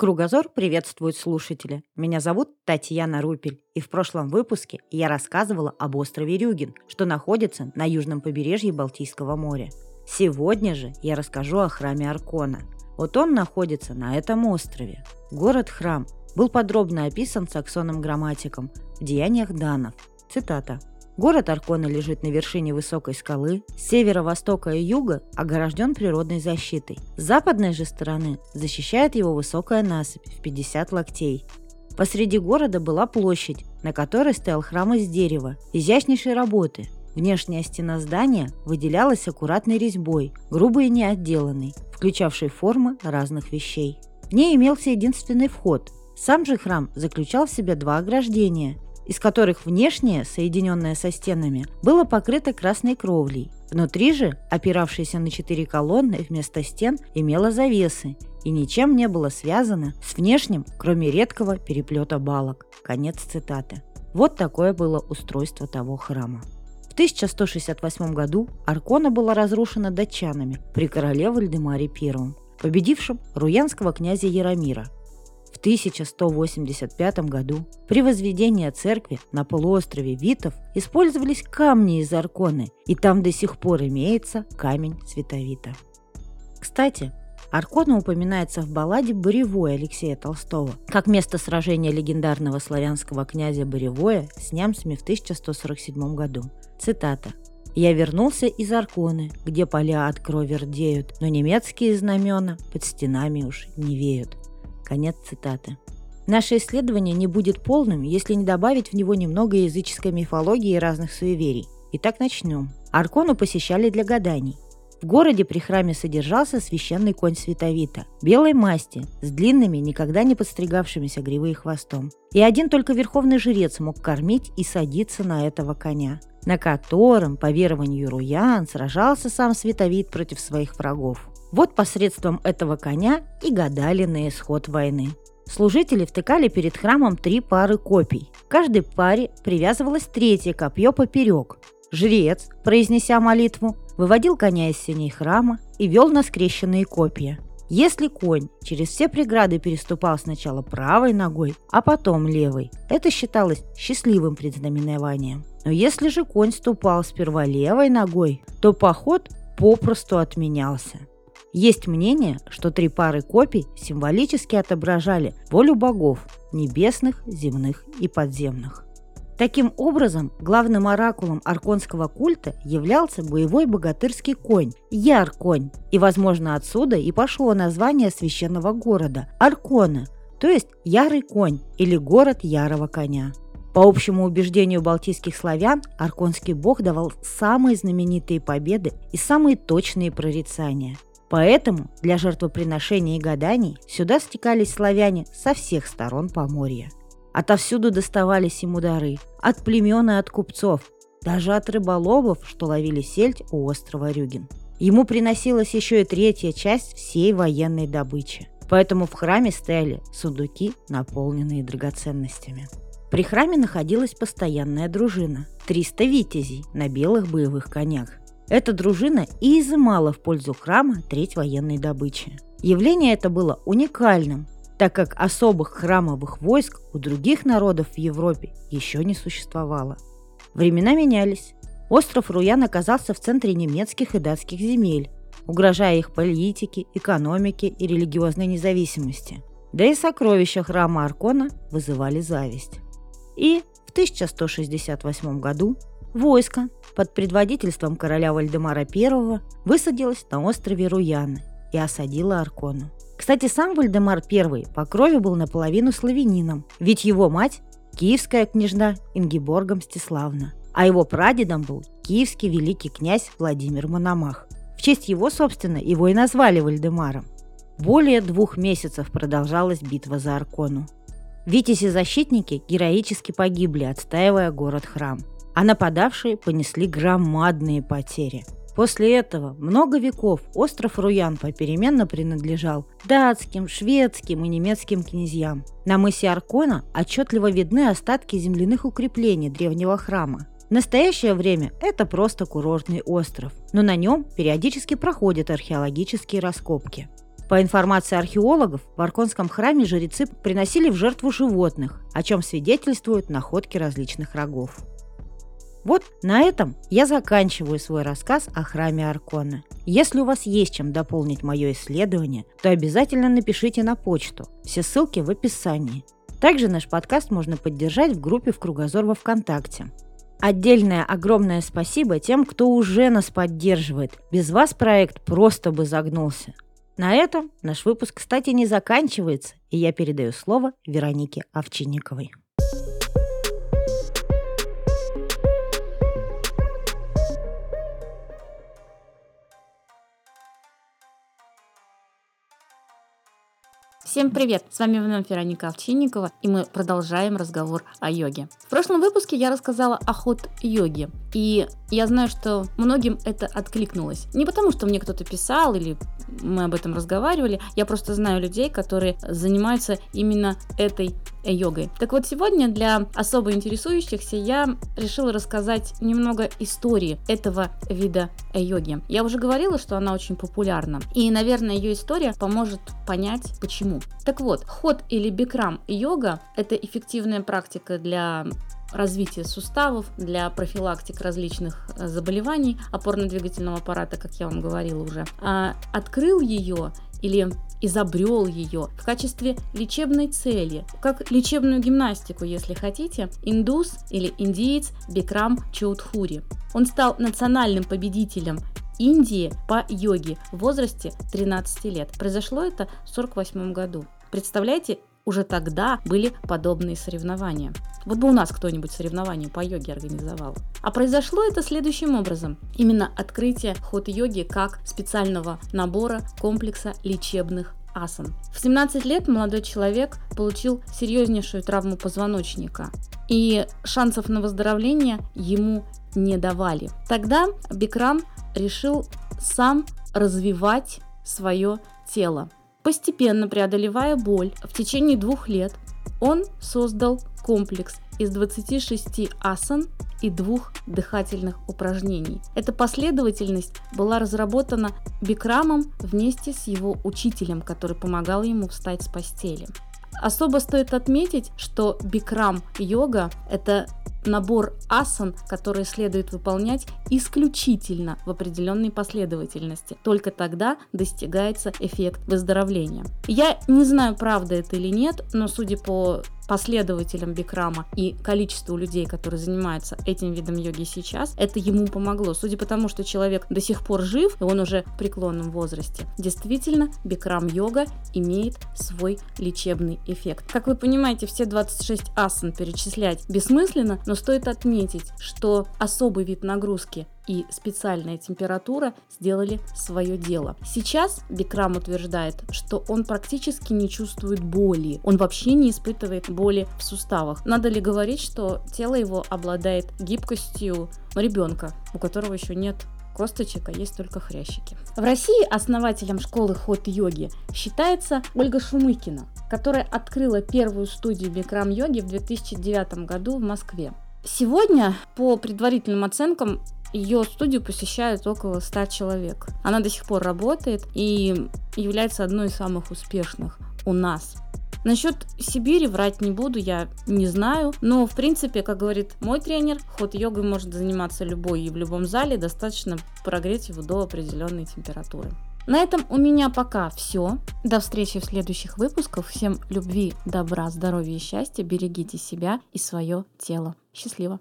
Кругозор приветствует слушателя. Меня зовут Татьяна Рупель, и в прошлом выпуске я рассказывала об острове Рюген, что находится на южном побережье Балтийского моря. Сегодня же я расскажу о храме Аркона. Вот он находится на этом острове. Город-храм был подробно описан саксоном грамматиком в деяниях Данов. Цитата. Город Аркона лежит на вершине высокой скалы, с северо-востока и юга огражден природной защитой. С западной же стороны защищает его высокая насыпь в 50 локтей. Посреди города была площадь, на которой стоял храм из дерева, изящнейшей работы. Внешняя стена здания выделялась аккуратной резьбой, грубой и неотделанной, включавшей формы разных вещей. В ней имелся единственный вход. Сам же храм заключал в себе два ограждения – из которых внешнее, соединенное со стенами, было покрыто красной кровлей. Внутри же, опиравшееся на четыре колонны вместо стен, имело завесы и ничем не было связано с внешним, кроме редкого переплета балок. Конец цитаты. Вот такое было устройство того храма. В 1168 году Аркона была разрушена датчанами при короле Вальдемаре I, победившем руянского князя Яромира – 1185 году при возведении церкви на полуострове Витов использовались камни из Арконы, и там до сих пор имеется камень Световита. Кстати, Аркона упоминается в балладе «Боревой» Алексея Толстого, как место сражения легендарного славянского князя Боревоя с немцами в 1147 году. Цитата. «Я вернулся из Арконы, где поля от крови рдеют, но немецкие знамена под стенами уж не веют. Конец цитаты. Наше исследование не будет полным, если не добавить в него немного языческой мифологии и разных суеверий. Итак, начнем. Аркону посещали для гаданий. В городе при храме содержался священный конь Световита, белой масти, с длинными, никогда не подстригавшимися гривой и хвостом. И один только верховный жрец мог кормить и садиться на этого коня, на котором, по верованию Руян, сражался сам Световит против своих врагов. Вот посредством этого коня и гадали на исход войны. Служители втыкали перед храмом три пары копий. К каждой паре привязывалось третье копье поперек. Жрец, произнеся молитву, выводил коня из синей храма и вел на скрещенные копья. Если конь через все преграды переступал сначала правой ногой, а потом левой, это считалось счастливым предзнаменованием. Но если же конь ступал сперва левой ногой, то поход попросту отменялся. Есть мнение, что три пары копий символически отображали волю богов – небесных, земных и подземных. Таким образом, главным оракулом арконского культа являлся боевой богатырский конь – Яр-конь, и, возможно, отсюда и пошло название священного города – Аркона, то есть Ярый конь или город Ярого коня. По общему убеждению балтийских славян, арконский бог давал самые знаменитые победы и самые точные прорицания – Поэтому для жертвоприношений и гаданий сюда стекались славяне со всех сторон Поморья. Отовсюду доставались ему дары, от племен и от купцов, даже от рыболовов, что ловили сельдь у острова Рюген. Ему приносилась еще и третья часть всей военной добычи. Поэтому в храме стояли сундуки, наполненные драгоценностями. При храме находилась постоянная дружина – 300 витязей на белых боевых конях. Эта дружина и изымала в пользу храма треть военной добычи. Явление это было уникальным, так как особых храмовых войск у других народов в Европе еще не существовало. Времена менялись. Остров Руян оказался в центре немецких и датских земель, угрожая их политике, экономике и религиозной независимости. Да и сокровища храма Аркона вызывали зависть. И в 1168 году Войско под предводительством короля Вальдемара I высадилось на острове Руяны и осадило Аркону. Кстати, сам Вальдемар I по крови был наполовину славянином, ведь его мать – киевская княжна Ингиборга Мстиславна, а его прадедом был киевский великий князь Владимир Мономах. В честь его, собственно, его и назвали Вальдемаром. Более двух месяцев продолжалась битва за Аркону. Витязи-защитники героически погибли, отстаивая город-храм а нападавшие понесли громадные потери. После этого много веков остров Руян попеременно принадлежал датским, шведским и немецким князьям. На мысе Аркона отчетливо видны остатки земляных укреплений древнего храма. В настоящее время это просто курортный остров, но на нем периодически проходят археологические раскопки. По информации археологов, в Арконском храме жрецы приносили в жертву животных, о чем свидетельствуют находки различных рогов. Вот на этом я заканчиваю свой рассказ о храме Аркона. Если у вас есть чем дополнить мое исследование, то обязательно напишите на почту. Все ссылки в описании. Также наш подкаст можно поддержать в группе «В кругозор» во ВКонтакте. Отдельное огромное спасибо тем, кто уже нас поддерживает. Без вас проект просто бы загнулся. На этом наш выпуск, кстати, не заканчивается, и я передаю слово Веронике Овчинниковой. Всем привет! С вами вновь Вероника Овчинникова, и мы продолжаем разговор о йоге. В прошлом выпуске я рассказала о ход-йоге, и я знаю, что многим это откликнулось. Не потому, что мне кто-то писал или мы об этом разговаривали, я просто знаю людей, которые занимаются именно этой йогой. Так вот, сегодня для особо интересующихся я решила рассказать немного истории этого вида йоги. Я уже говорила, что она очень популярна, и, наверное, ее история поможет понять, почему. Так вот, ход или бикрам йога – это эффективная практика для развития суставов, для профилактик различных э, заболеваний опорно-двигательного аппарата, как я вам говорила уже. А открыл ее или изобрел ее в качестве лечебной цели, как лечебную гимнастику, если хотите, индус или индиец Бикрам Чоудхури. Он стал национальным победителем Индии по йоге в возрасте 13 лет. Произошло это в 1948 году. Представляете, уже тогда были подобные соревнования. Вот бы у нас кто-нибудь соревнования по йоге организовал. А произошло это следующим образом. Именно открытие ход-йоги как специального набора комплекса лечебных асан. В 17 лет молодой человек получил серьезнейшую травму позвоночника, и шансов на выздоровление ему не давали. Тогда Бикрам решил сам развивать свое тело. Постепенно преодолевая боль, в течение двух лет он создал комплекс из 26 асан и двух дыхательных упражнений. Эта последовательность была разработана Бикрамом вместе с его учителем, который помогал ему встать с постели. Особо стоит отметить, что бикрам йога – это набор асан, которые следует выполнять исключительно в определенной последовательности. Только тогда достигается эффект выздоровления. Я не знаю, правда это или нет, но судя по последователям бикрама и количеству людей, которые занимаются этим видом йоги сейчас, это ему помогло. Судя по тому, что человек до сих пор жив, и он уже в преклонном возрасте, действительно, бикрам йога имеет свой лечебный эффект. Как вы понимаете, все 26 асан перечислять бессмысленно, но стоит отметить, что особый вид нагрузки и специальная температура сделали свое дело. Сейчас Бикрам утверждает, что он практически не чувствует боли, он вообще не испытывает боли в суставах. Надо ли говорить, что тело его обладает гибкостью ребенка, у которого еще нет косточек, а есть только хрящики. В России основателем школы ход-йоги считается Ольга Шумыкина, которая открыла первую студию бикрам-йоги в 2009 году в Москве. Сегодня, по предварительным оценкам, ее студию посещают около 100 человек. Она до сих пор работает и является одной из самых успешных у нас. Насчет Сибири врать не буду, я не знаю. Но, в принципе, как говорит мой тренер, ход йогой может заниматься любой и в любом зале, достаточно прогреть его до определенной температуры. На этом у меня пока все. До встречи в следующих выпусках. Всем любви, добра, здоровья и счастья. Берегите себя и свое тело. Счастливо!